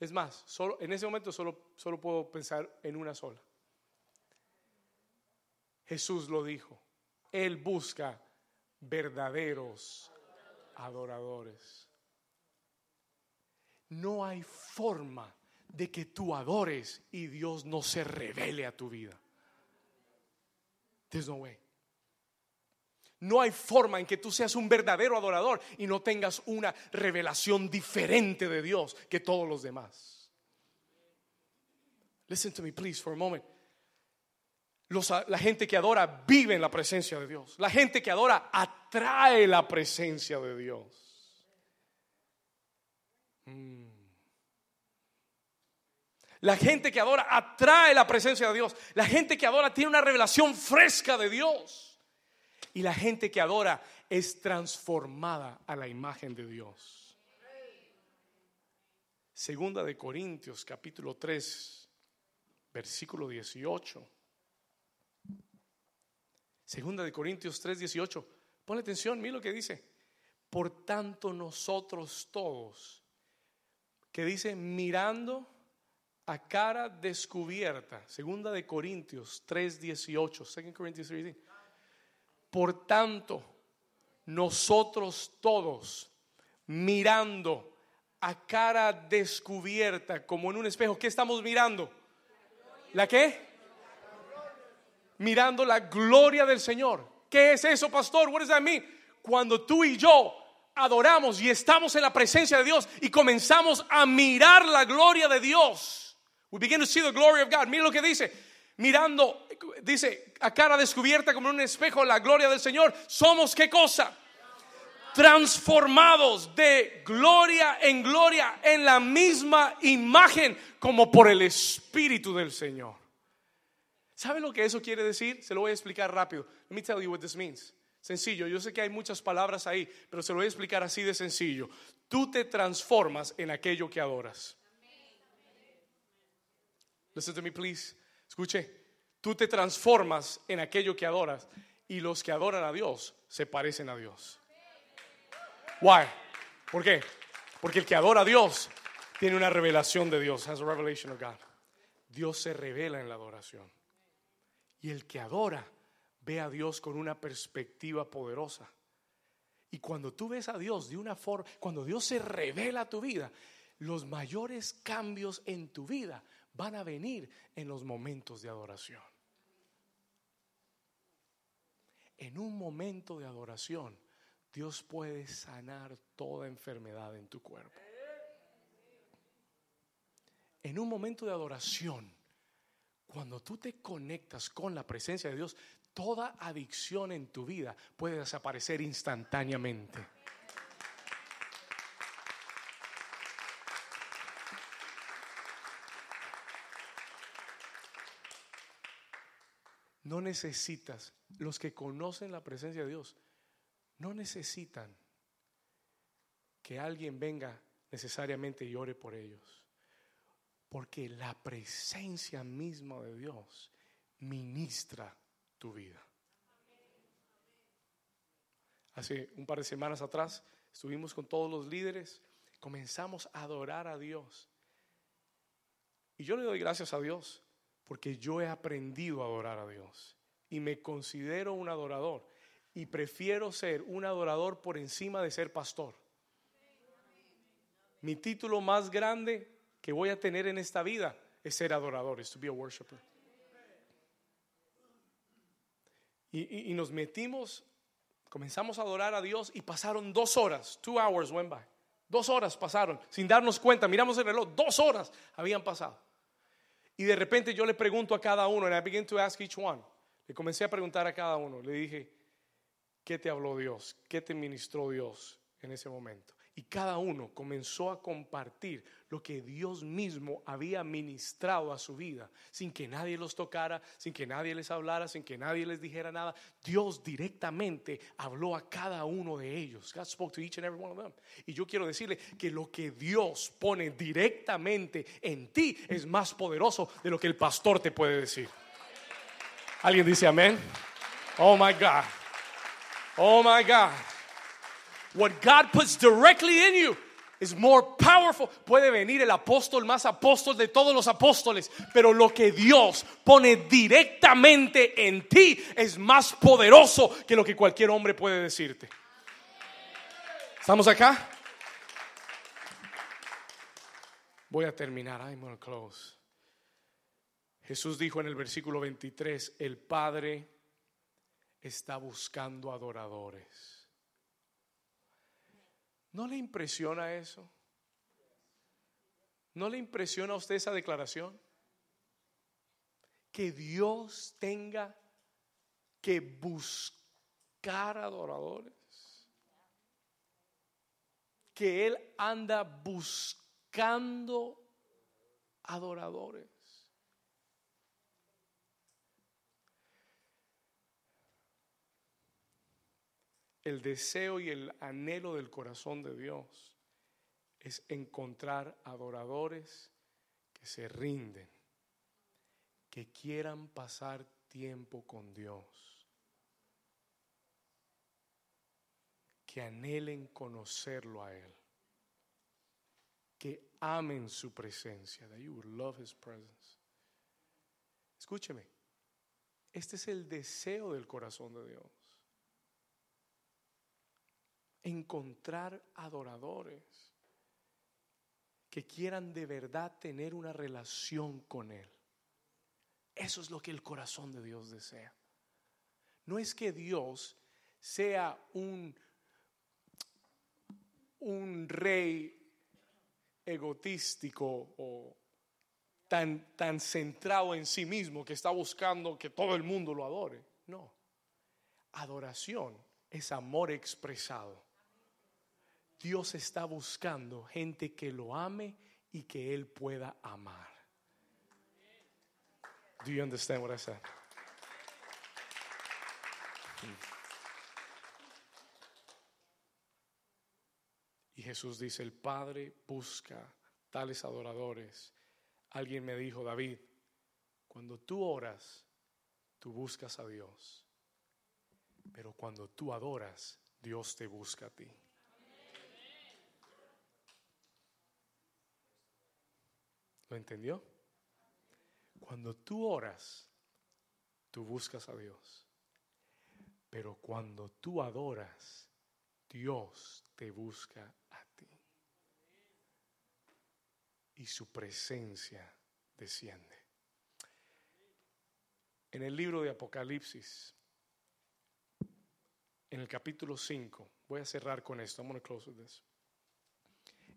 Es más, solo, en ese momento solo, solo puedo pensar en una sola. Jesús lo dijo. Él busca verdaderos adoradores. No hay forma de que tú adores y Dios no se revele a tu vida. There's no way. No hay forma en que tú seas un verdadero adorador y no tengas una revelación diferente de Dios que todos los demás. Listen to me, please, for a moment. La gente que adora vive en la presencia de Dios. La gente que adora atrae la presencia de Dios. Mm. La gente que adora atrae la presencia de Dios. La gente que adora tiene una revelación fresca de Dios. Y la gente que adora es transformada a la imagen de Dios. Segunda de Corintios capítulo 3, versículo 18. Segunda de Corintios 3, 18. Ponle atención, mira lo que dice. Por tanto nosotros todos, que dice mirando a cara descubierta. Segunda de Corintios 3, 18. Second Corinthians 3, por tanto, nosotros todos, mirando a cara descubierta, como en un espejo, ¿qué estamos mirando? ¿La qué? Mirando la gloria del Señor. ¿Qué es eso, pastor? What does that mean? Cuando tú y yo adoramos y estamos en la presencia de Dios y comenzamos a mirar la gloria de Dios. We begin to see the glory of God. Mira lo que dice mirando, dice, a cara descubierta como en un espejo la gloria del Señor, somos qué cosa? Transformados de gloria en gloria en la misma imagen como por el Espíritu del Señor. ¿Sabe lo que eso quiere decir? Se lo voy a explicar rápido. Let me tell you what this means. Sencillo, yo sé que hay muchas palabras ahí, pero se lo voy a explicar así de sencillo. Tú te transformas en aquello que adoras. Listen to me, please. Escuche, tú te transformas en aquello que adoras y los que adoran a Dios se parecen a Dios. Why? ¿Por qué? Porque el que adora a Dios tiene una revelación de Dios, has a revelation of God. Dios se revela en la adoración. Y el que adora ve a Dios con una perspectiva poderosa. Y cuando tú ves a Dios de una forma, cuando Dios se revela a tu vida, los mayores cambios en tu vida van a venir en los momentos de adoración. En un momento de adoración, Dios puede sanar toda enfermedad en tu cuerpo. En un momento de adoración, cuando tú te conectas con la presencia de Dios, toda adicción en tu vida puede desaparecer instantáneamente. No necesitas, los que conocen la presencia de Dios, no necesitan que alguien venga necesariamente y ore por ellos. Porque la presencia misma de Dios ministra tu vida. Hace un par de semanas atrás estuvimos con todos los líderes, comenzamos a adorar a Dios. Y yo le doy gracias a Dios porque yo he aprendido a adorar a Dios y me considero un adorador y prefiero ser un adorador por encima de ser pastor. Mi título más grande que voy a tener en esta vida es ser adorador, es to be a worshiper. Y, nos metimos, comenzamos a adorar a Dios y pasaron dos horas, two hours went by. Dos horas pasaron, sin darnos cuenta, miramos el reloj, dos horas habían pasado. Y de repente yo le pregunto a cada uno, and I begin to ask each one. Le comencé a preguntar a cada uno. Le dije, ¿qué te habló Dios? ¿Qué te ministró Dios en ese momento. Y cada uno comenzó a compartir lo que Dios mismo había ministrado a su vida, sin que nadie los tocara, sin que nadie les hablara, sin que nadie les dijera nada. Dios directamente habló a cada uno de ellos. God spoke to each and every one of them. Y yo quiero decirle que lo que Dios pone directamente en ti es más poderoso de lo que el pastor te puede decir. ¿Alguien dice amén? Oh my God. Oh my God. What God puts directly in you is more powerful. Puede venir el apóstol más apóstol de todos los apóstoles, pero lo que Dios pone directamente en ti es más poderoso que lo que cualquier hombre puede decirte. ¿Estamos acá? Voy a terminar. I'm going to close. Jesús dijo en el versículo 23, el Padre está buscando adoradores. ¿No le impresiona eso? ¿No le impresiona a usted esa declaración? Que Dios tenga que buscar adoradores. Que Él anda buscando adoradores. El deseo y el anhelo del corazón de Dios es encontrar adoradores que se rinden, que quieran pasar tiempo con Dios, que anhelen conocerlo a Él, que amen su presencia, that you would love His presence. Escúcheme, este es el deseo del corazón de Dios encontrar adoradores que quieran de verdad tener una relación con Él. Eso es lo que el corazón de Dios desea. No es que Dios sea un, un rey egotístico o tan, tan centrado en sí mismo que está buscando que todo el mundo lo adore. No. Adoración es amor expresado. Dios está buscando gente que lo ame y que Él pueda amar. Do you understand what I said? Y Jesús dice, el Padre busca tales adoradores. Alguien me dijo, David, cuando tú oras, tú buscas a Dios. Pero cuando tú adoras, Dios te busca a ti. ¿Lo entendió? Cuando tú oras, tú buscas a Dios. Pero cuando tú adoras, Dios te busca a ti. Y su presencia desciende. En el libro de Apocalipsis, en el capítulo 5, voy a cerrar con esto. I'm going to close with this.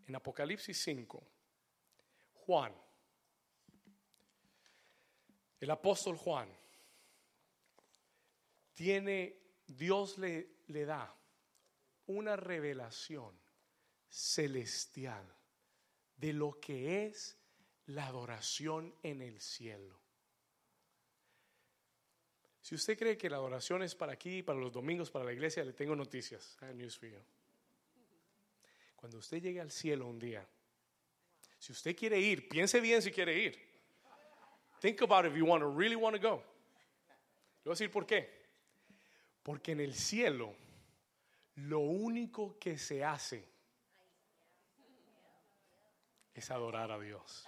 En Apocalipsis 5, Juan, el apóstol Juan, tiene, Dios le, le da una revelación celestial de lo que es la adoración en el cielo. Si usted cree que la adoración es para aquí, para los domingos, para la iglesia, le tengo noticias. Cuando usted llegue al cielo un día, si usted quiere ir, piense bien si quiere ir. Think about if you want to really want to go. Le voy a decir por qué. Porque en el cielo lo único que se hace es adorar a Dios.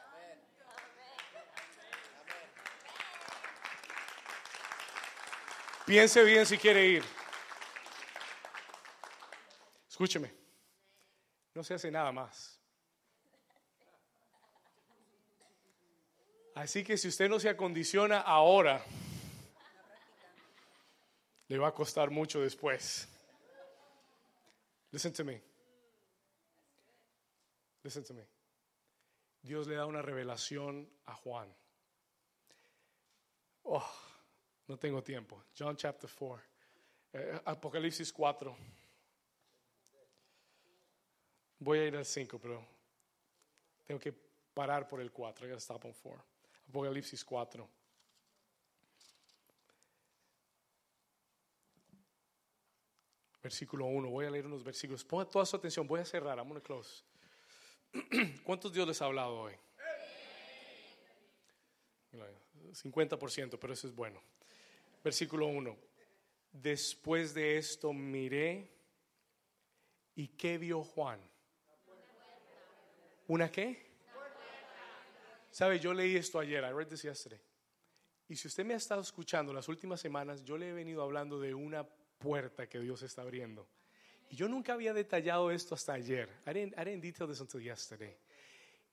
Piense bien si quiere ir. Escúcheme. No se hace nada más. Así que si usted no se acondiciona ahora, le va a costar mucho después. Listen to me. Listen to me. Dios le da una revelación a Juan. Oh, no tengo tiempo. John chapter 4. Eh, Apocalipsis 4. Voy a ir al 5, pero tengo que parar por el 4. I gotta stop on 4. Apocalipsis 4. Versículo 1. Voy a leer unos versículos. Ponga toda su atención. Voy a cerrar. I'm gonna close. ¿Cuántos Dios les ha hablado hoy? 50%, pero eso es bueno. Versículo 1. Después de esto miré y ¿qué vio Juan? ¿Una qué? ¿Sabe? Yo leí esto ayer. I read this yesterday. Y si usted me ha estado escuchando las últimas semanas, yo le he venido hablando de una puerta que Dios está abriendo. Y yo nunca había detallado esto hasta ayer. I didn't, I didn't detail this until yesterday.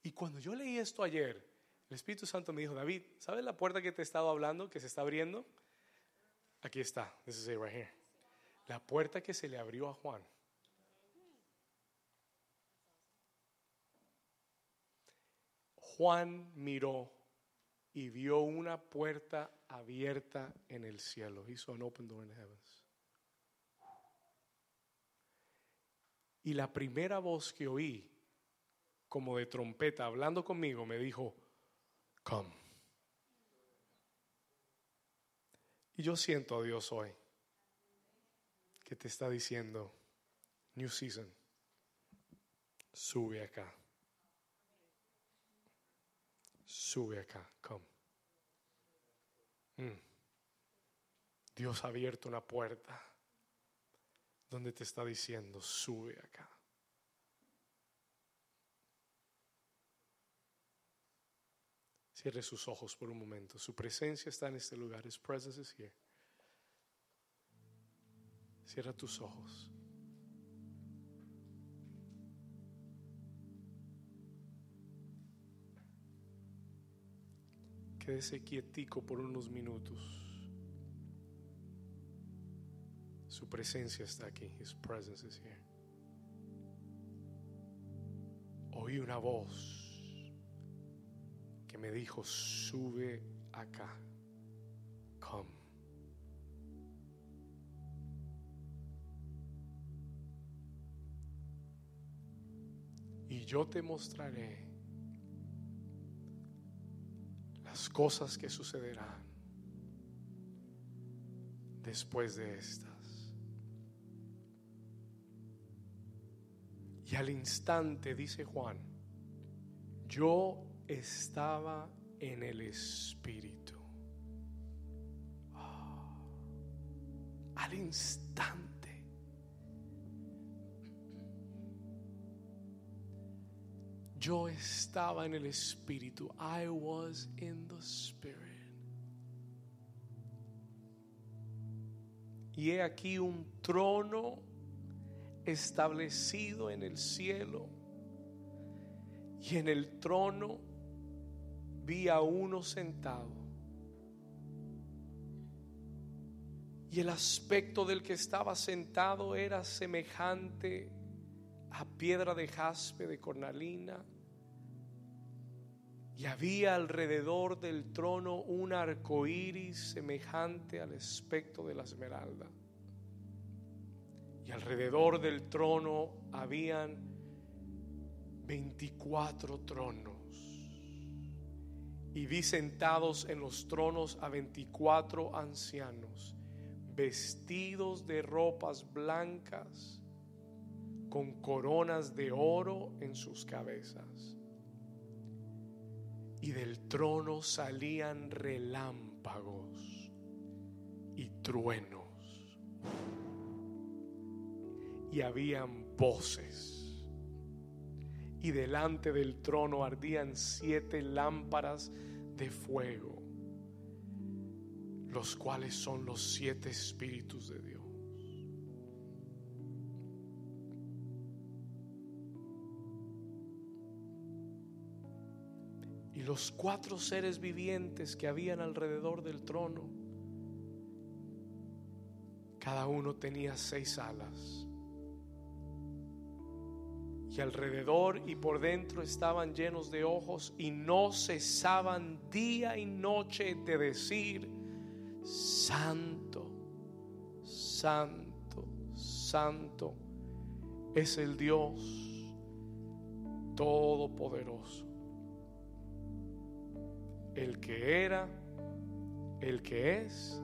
Y cuando yo leí esto ayer, el Espíritu Santo me dijo, David, ¿sabes la puerta que te he estado hablando, que se está abriendo? Aquí está. This is right here. La puerta que se le abrió a Juan. Juan miró y vio una puerta abierta en el cielo. He saw open door in the heavens. Y la primera voz que oí, como de trompeta, hablando conmigo, me dijo, come. Y yo siento a Dios hoy que te está diciendo, New Season, sube acá. Sube acá, come. Mm. Dios ha abierto una puerta donde te está diciendo, sube acá. Cierre sus ojos por un momento. Su presencia está en este lugar. His presence is here. Cierra tus ojos. Quédese quietico por unos minutos. Su presencia está aquí. His presence is here. Oí una voz que me dijo, sube acá. Come. Y yo te mostraré las cosas que sucederán después de estas. Y al instante, dice Juan, yo estaba en el Espíritu. Ah, al instante. Yo estaba en el Espíritu. I was in the Spirit. Y he aquí un trono establecido en el cielo. Y en el trono vi a uno sentado. Y el aspecto del que estaba sentado era semejante a piedra de jaspe de cornalina. Y había alrededor del trono un arco iris semejante al aspecto de la esmeralda. Y alrededor del trono habían 24 tronos y vi sentados en los tronos a veinticuatro ancianos, vestidos de ropas blancas, con coronas de oro en sus cabezas. Y del trono salían relámpagos y truenos. Y habían voces y delante del trono ardían siete lámparas de fuego, los cuales son los siete espíritus de Dios. Y los cuatro seres vivientes que habían alrededor del trono, cada uno tenía seis alas y alrededor y por dentro estaban llenos de ojos y no cesaban día y noche de decir, Santo, Santo, Santo es el Dios Todopoderoso. El que era, el que es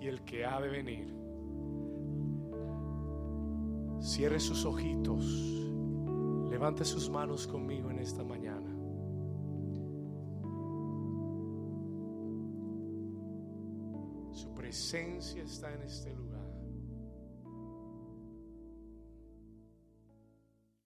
y el que ha de venir. Cierre sus ojitos. Levante sus manos conmigo en esta mañana. Su presencia está en este lugar.